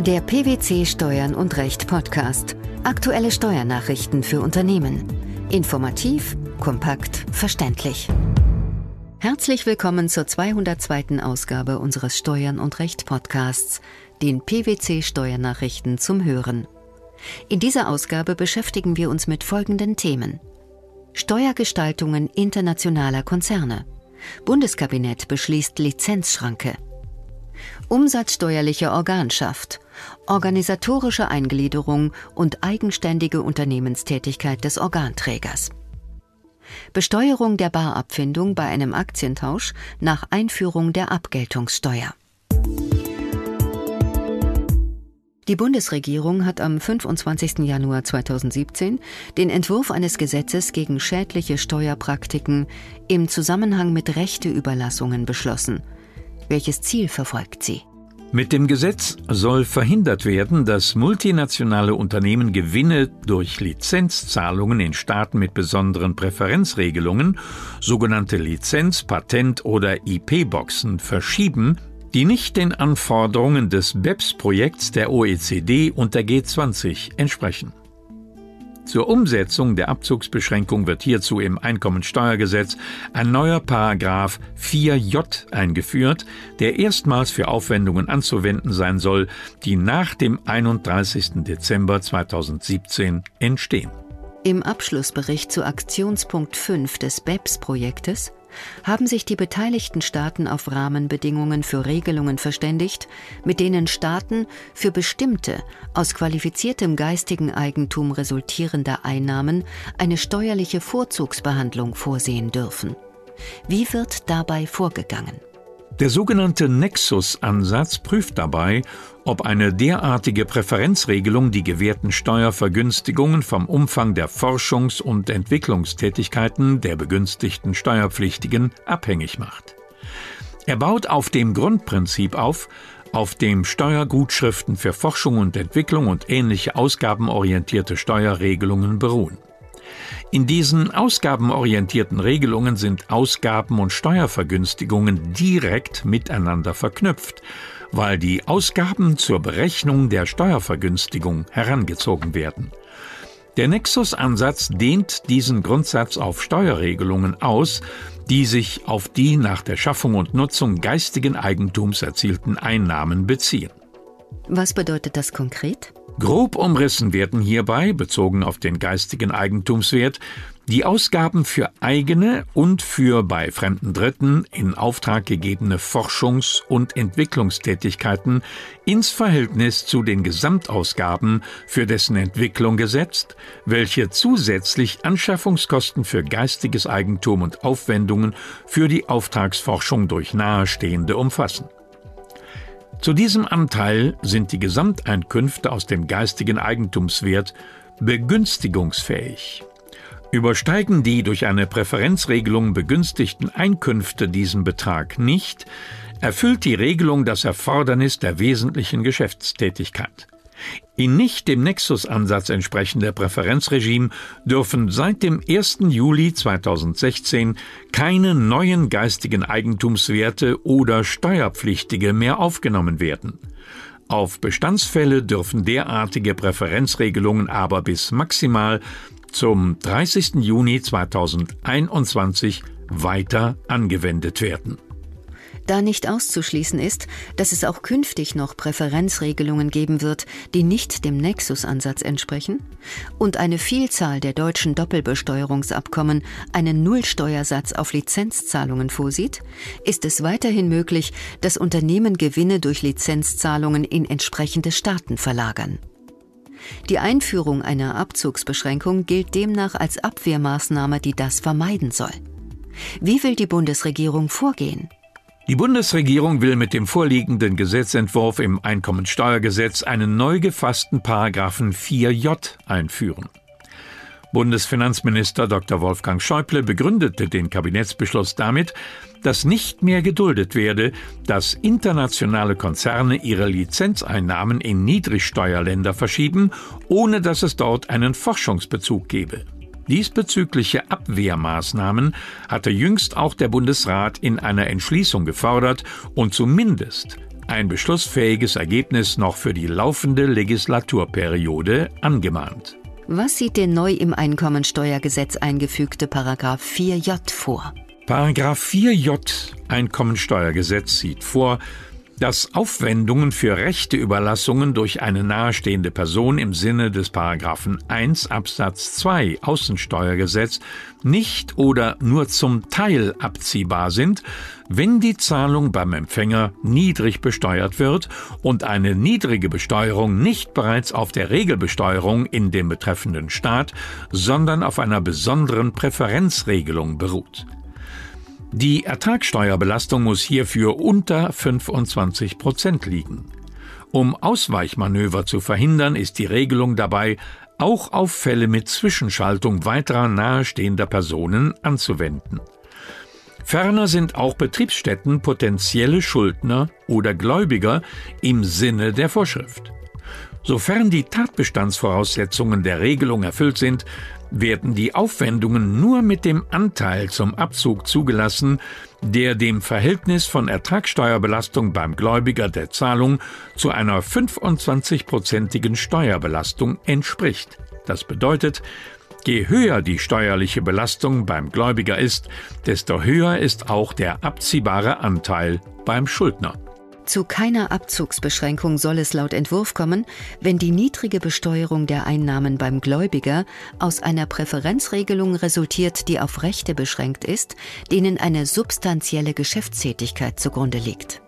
Der PwC Steuern und Recht Podcast. Aktuelle Steuernachrichten für Unternehmen. Informativ, kompakt, verständlich. Herzlich willkommen zur 202. Ausgabe unseres Steuern und Recht Podcasts, den PwC Steuernachrichten zum Hören. In dieser Ausgabe beschäftigen wir uns mit folgenden Themen. Steuergestaltungen internationaler Konzerne. Bundeskabinett beschließt Lizenzschranke. Umsatzsteuerliche Organschaft, organisatorische Eingliederung und eigenständige Unternehmenstätigkeit des Organträgers. Besteuerung der Barabfindung bei einem Aktientausch nach Einführung der Abgeltungssteuer. Die Bundesregierung hat am 25. Januar 2017 den Entwurf eines Gesetzes gegen schädliche Steuerpraktiken im Zusammenhang mit Rechteüberlassungen beschlossen. Welches Ziel verfolgt sie? Mit dem Gesetz soll verhindert werden, dass multinationale Unternehmen Gewinne durch Lizenzzahlungen in Staaten mit besonderen Präferenzregelungen, sogenannte Lizenz-, Patent- oder IP-Boxen, verschieben, die nicht den Anforderungen des BEPS-Projekts der OECD und der G20 entsprechen. Zur Umsetzung der Abzugsbeschränkung wird hierzu im Einkommensteuergesetz ein neuer Paragraph 4j eingeführt, der erstmals für Aufwendungen anzuwenden sein soll, die nach dem 31. Dezember 2017 entstehen. Im Abschlussbericht zu Aktionspunkt 5 des BEPS-Projektes haben sich die beteiligten Staaten auf Rahmenbedingungen für Regelungen verständigt, mit denen Staaten für bestimmte aus qualifiziertem geistigen Eigentum resultierende Einnahmen eine steuerliche Vorzugsbehandlung vorsehen dürfen. Wie wird dabei vorgegangen? Der sogenannte Nexus-Ansatz prüft dabei, ob eine derartige Präferenzregelung die gewährten Steuervergünstigungen vom Umfang der Forschungs- und Entwicklungstätigkeiten der begünstigten Steuerpflichtigen abhängig macht. Er baut auf dem Grundprinzip auf, auf dem Steuergutschriften für Forschung und Entwicklung und ähnliche ausgabenorientierte Steuerregelungen beruhen. In diesen ausgabenorientierten Regelungen sind Ausgaben und Steuervergünstigungen direkt miteinander verknüpft, weil die Ausgaben zur Berechnung der Steuervergünstigung herangezogen werden. Der Nexus-Ansatz dehnt diesen Grundsatz auf Steuerregelungen aus, die sich auf die nach der Schaffung und Nutzung geistigen Eigentums erzielten Einnahmen beziehen. Was bedeutet das konkret? Grob umrissen werden hierbei, bezogen auf den geistigen Eigentumswert, die Ausgaben für eigene und für bei fremden Dritten in Auftrag gegebene Forschungs- und Entwicklungstätigkeiten ins Verhältnis zu den Gesamtausgaben für dessen Entwicklung gesetzt, welche zusätzlich Anschaffungskosten für geistiges Eigentum und Aufwendungen für die Auftragsforschung durch Nahestehende umfassen. Zu diesem Anteil sind die Gesamteinkünfte aus dem geistigen Eigentumswert begünstigungsfähig. Übersteigen die durch eine Präferenzregelung begünstigten Einkünfte diesen Betrag nicht, erfüllt die Regelung das Erfordernis der wesentlichen Geschäftstätigkeit. In nicht dem Nexus-Ansatz entsprechende Präferenzregime dürfen seit dem 1. Juli 2016 keine neuen geistigen Eigentumswerte oder Steuerpflichtige mehr aufgenommen werden. Auf Bestandsfälle dürfen derartige Präferenzregelungen aber bis maximal zum 30. Juni 2021 weiter angewendet werden. Da nicht auszuschließen ist, dass es auch künftig noch Präferenzregelungen geben wird, die nicht dem Nexus-Ansatz entsprechen, und eine Vielzahl der deutschen Doppelbesteuerungsabkommen einen Nullsteuersatz auf Lizenzzahlungen vorsieht, ist es weiterhin möglich, dass Unternehmen Gewinne durch Lizenzzahlungen in entsprechende Staaten verlagern. Die Einführung einer Abzugsbeschränkung gilt demnach als Abwehrmaßnahme, die das vermeiden soll. Wie will die Bundesregierung vorgehen? Die Bundesregierung will mit dem vorliegenden Gesetzentwurf im Einkommensteuergesetz einen neu gefassten Paragraphen 4j einführen. Bundesfinanzminister Dr. Wolfgang Schäuble begründete den Kabinettsbeschluss damit, dass nicht mehr geduldet werde, dass internationale Konzerne ihre Lizenzeinnahmen in Niedrigsteuerländer verschieben, ohne dass es dort einen Forschungsbezug gebe. Diesbezügliche Abwehrmaßnahmen hatte jüngst auch der Bundesrat in einer Entschließung gefordert und zumindest ein beschlussfähiges Ergebnis noch für die laufende Legislaturperiode angemahnt. Was sieht der neu im Einkommensteuergesetz eingefügte Paragraph 4j vor? Paragraph 4j Einkommensteuergesetz sieht vor, dass Aufwendungen für Rechteüberlassungen durch eine nahestehende Person im Sinne des Paragraphen 1 Absatz 2 Außensteuergesetz nicht oder nur zum Teil abziehbar sind, wenn die Zahlung beim Empfänger niedrig besteuert wird und eine niedrige Besteuerung nicht bereits auf der Regelbesteuerung in dem betreffenden Staat, sondern auf einer besonderen Präferenzregelung beruht. Die Ertragssteuerbelastung muss hierfür unter 25 Prozent liegen. Um Ausweichmanöver zu verhindern, ist die Regelung dabei auch auf Fälle mit Zwischenschaltung weiterer nahestehender Personen anzuwenden. Ferner sind auch Betriebsstätten potenzielle Schuldner oder Gläubiger im Sinne der Vorschrift. Sofern die Tatbestandsvoraussetzungen der Regelung erfüllt sind, werden die Aufwendungen nur mit dem Anteil zum Abzug zugelassen, der dem Verhältnis von Ertragssteuerbelastung beim Gläubiger der Zahlung zu einer 25-prozentigen Steuerbelastung entspricht. Das bedeutet, je höher die steuerliche Belastung beim Gläubiger ist, desto höher ist auch der abziehbare Anteil beim Schuldner. Zu keiner Abzugsbeschränkung soll es laut Entwurf kommen, wenn die niedrige Besteuerung der Einnahmen beim Gläubiger aus einer Präferenzregelung resultiert, die auf Rechte beschränkt ist, denen eine substanzielle Geschäftstätigkeit zugrunde liegt.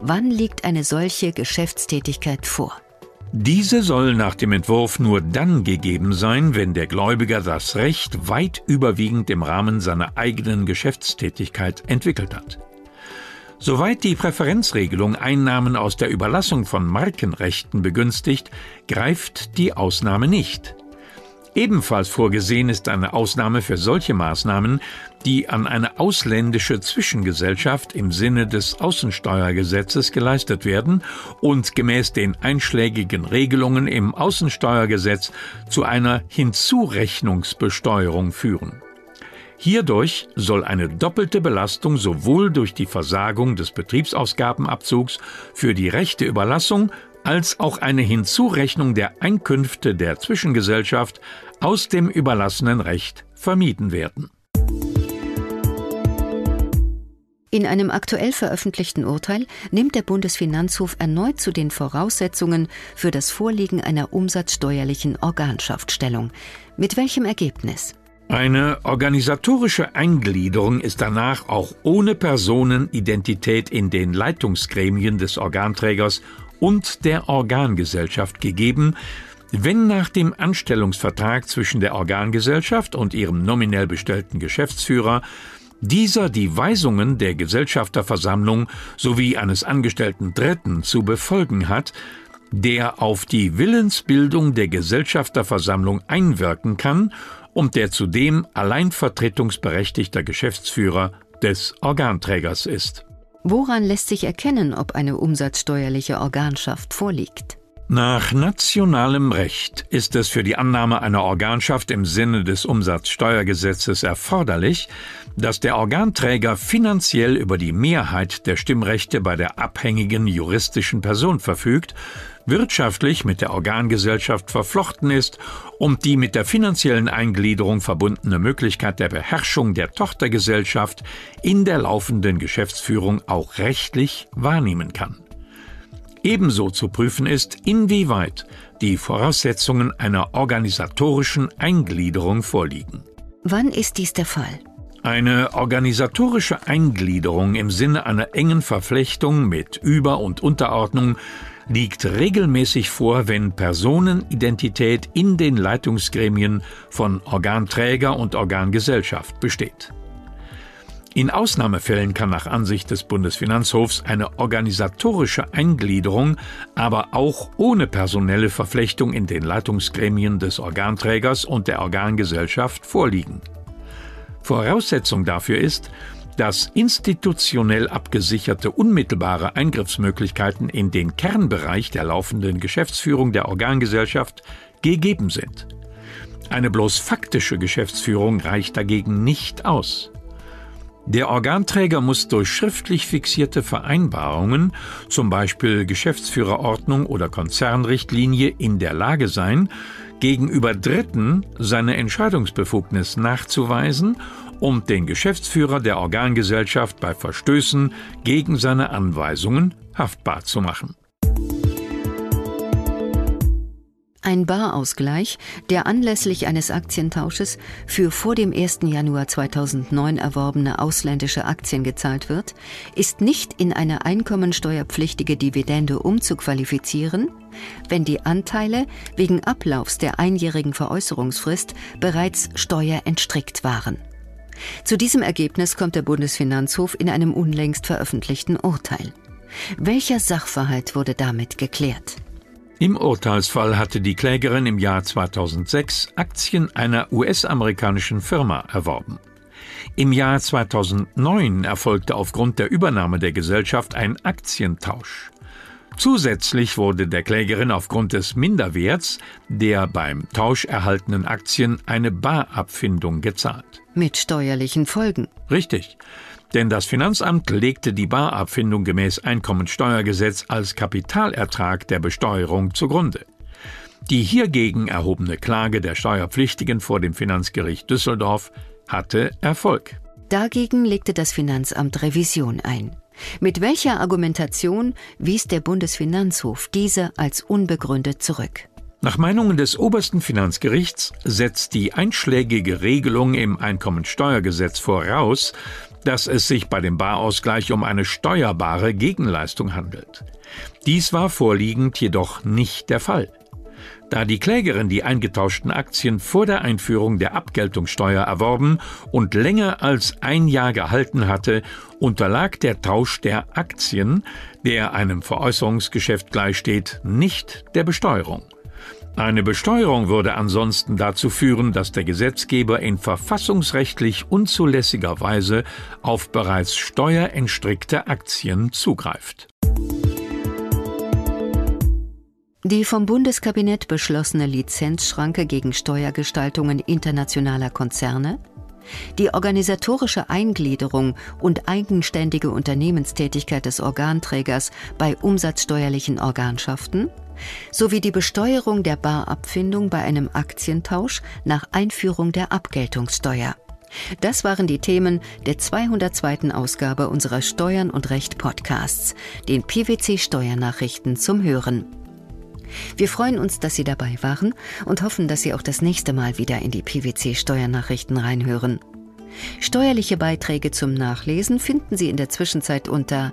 Wann liegt eine solche Geschäftstätigkeit vor? Diese soll nach dem Entwurf nur dann gegeben sein, wenn der Gläubiger das Recht weit überwiegend im Rahmen seiner eigenen Geschäftstätigkeit entwickelt hat. Soweit die Präferenzregelung Einnahmen aus der Überlassung von Markenrechten begünstigt, greift die Ausnahme nicht. Ebenfalls vorgesehen ist eine Ausnahme für solche Maßnahmen, die an eine ausländische Zwischengesellschaft im Sinne des Außensteuergesetzes geleistet werden und gemäß den einschlägigen Regelungen im Außensteuergesetz zu einer Hinzurechnungsbesteuerung führen. Hierdurch soll eine doppelte Belastung sowohl durch die Versagung des Betriebsausgabenabzugs für die rechte Überlassung als auch eine Hinzurechnung der Einkünfte der Zwischengesellschaft aus dem überlassenen Recht vermieden werden. In einem aktuell veröffentlichten Urteil nimmt der Bundesfinanzhof erneut zu den Voraussetzungen für das Vorliegen einer umsatzsteuerlichen Organschaft Stellung. Mit welchem Ergebnis? Eine organisatorische Eingliederung ist danach auch ohne Personenidentität in den Leitungsgremien des Organträgers und der Organgesellschaft gegeben, wenn nach dem Anstellungsvertrag zwischen der Organgesellschaft und ihrem nominell bestellten Geschäftsführer dieser die Weisungen der Gesellschafterversammlung sowie eines angestellten Dritten zu befolgen hat, der auf die Willensbildung der Gesellschafterversammlung einwirken kann und der zudem alleinvertretungsberechtigter Geschäftsführer des Organträgers ist. Woran lässt sich erkennen, ob eine umsatzsteuerliche Organschaft vorliegt? Nach nationalem Recht ist es für die Annahme einer Organschaft im Sinne des Umsatzsteuergesetzes erforderlich, dass der Organträger finanziell über die Mehrheit der Stimmrechte bei der abhängigen juristischen Person verfügt wirtschaftlich mit der Organgesellschaft verflochten ist und die mit der finanziellen Eingliederung verbundene Möglichkeit der Beherrschung der Tochtergesellschaft in der laufenden Geschäftsführung auch rechtlich wahrnehmen kann. Ebenso zu prüfen ist, inwieweit die Voraussetzungen einer organisatorischen Eingliederung vorliegen. Wann ist dies der Fall? Eine organisatorische Eingliederung im Sinne einer engen Verflechtung mit Über- und Unterordnung liegt regelmäßig vor, wenn Personenidentität in den Leitungsgremien von Organträger und Organgesellschaft besteht. In Ausnahmefällen kann nach Ansicht des Bundesfinanzhofs eine organisatorische Eingliederung aber auch ohne personelle Verflechtung in den Leitungsgremien des Organträgers und der Organgesellschaft vorliegen. Voraussetzung dafür ist, dass institutionell abgesicherte unmittelbare Eingriffsmöglichkeiten in den Kernbereich der laufenden Geschäftsführung der Organgesellschaft gegeben sind. Eine bloß faktische Geschäftsführung reicht dagegen nicht aus. Der Organträger muss durch schriftlich fixierte Vereinbarungen, zum Beispiel Geschäftsführerordnung oder Konzernrichtlinie, in der Lage sein, gegenüber Dritten seine Entscheidungsbefugnis nachzuweisen und den Geschäftsführer der Organgesellschaft bei Verstößen gegen seine Anweisungen haftbar zu machen. Ein Barausgleich, der anlässlich eines Aktientausches für vor dem 1. Januar 2009 erworbene ausländische Aktien gezahlt wird, ist nicht in eine einkommensteuerpflichtige Dividende umzuqualifizieren, wenn die Anteile wegen Ablaufs der einjährigen Veräußerungsfrist bereits steuerentstrickt waren. Zu diesem Ergebnis kommt der Bundesfinanzhof in einem unlängst veröffentlichten Urteil. Welcher Sachverhalt wurde damit geklärt? Im Urteilsfall hatte die Klägerin im Jahr 2006 Aktien einer US-amerikanischen Firma erworben. Im Jahr 2009 erfolgte aufgrund der Übernahme der Gesellschaft ein Aktientausch. Zusätzlich wurde der Klägerin aufgrund des Minderwerts der beim Tausch erhaltenen Aktien eine Barabfindung gezahlt. Mit steuerlichen Folgen. Richtig. Denn das Finanzamt legte die Barabfindung gemäß Einkommensteuergesetz als Kapitalertrag der Besteuerung zugrunde. Die hiergegen erhobene Klage der Steuerpflichtigen vor dem Finanzgericht Düsseldorf hatte Erfolg. Dagegen legte das Finanzamt Revision ein. Mit welcher Argumentation wies der Bundesfinanzhof diese als unbegründet zurück? Nach Meinungen des obersten Finanzgerichts setzt die einschlägige Regelung im Einkommensteuergesetz voraus, dass es sich bei dem Barausgleich um eine steuerbare Gegenleistung handelt. Dies war vorliegend jedoch nicht der Fall. Da die Klägerin die eingetauschten Aktien vor der Einführung der Abgeltungssteuer erworben und länger als ein Jahr gehalten hatte, unterlag der Tausch der Aktien, der einem Veräußerungsgeschäft gleichsteht, nicht der Besteuerung. Eine Besteuerung würde ansonsten dazu führen, dass der Gesetzgeber in verfassungsrechtlich unzulässiger Weise auf bereits steuerentstrickte Aktien zugreift. Die vom Bundeskabinett beschlossene Lizenzschranke gegen Steuergestaltungen internationaler Konzerne, die organisatorische Eingliederung und eigenständige Unternehmenstätigkeit des Organträgers bei umsatzsteuerlichen Organschaften sowie die Besteuerung der Barabfindung bei einem Aktientausch nach Einführung der Abgeltungssteuer. Das waren die Themen der 202. Ausgabe unserer Steuern und Recht Podcasts, den PwC Steuernachrichten zum Hören. Wir freuen uns, dass Sie dabei waren und hoffen, dass Sie auch das nächste Mal wieder in die PwC Steuernachrichten reinhören. Steuerliche Beiträge zum Nachlesen finden Sie in der Zwischenzeit unter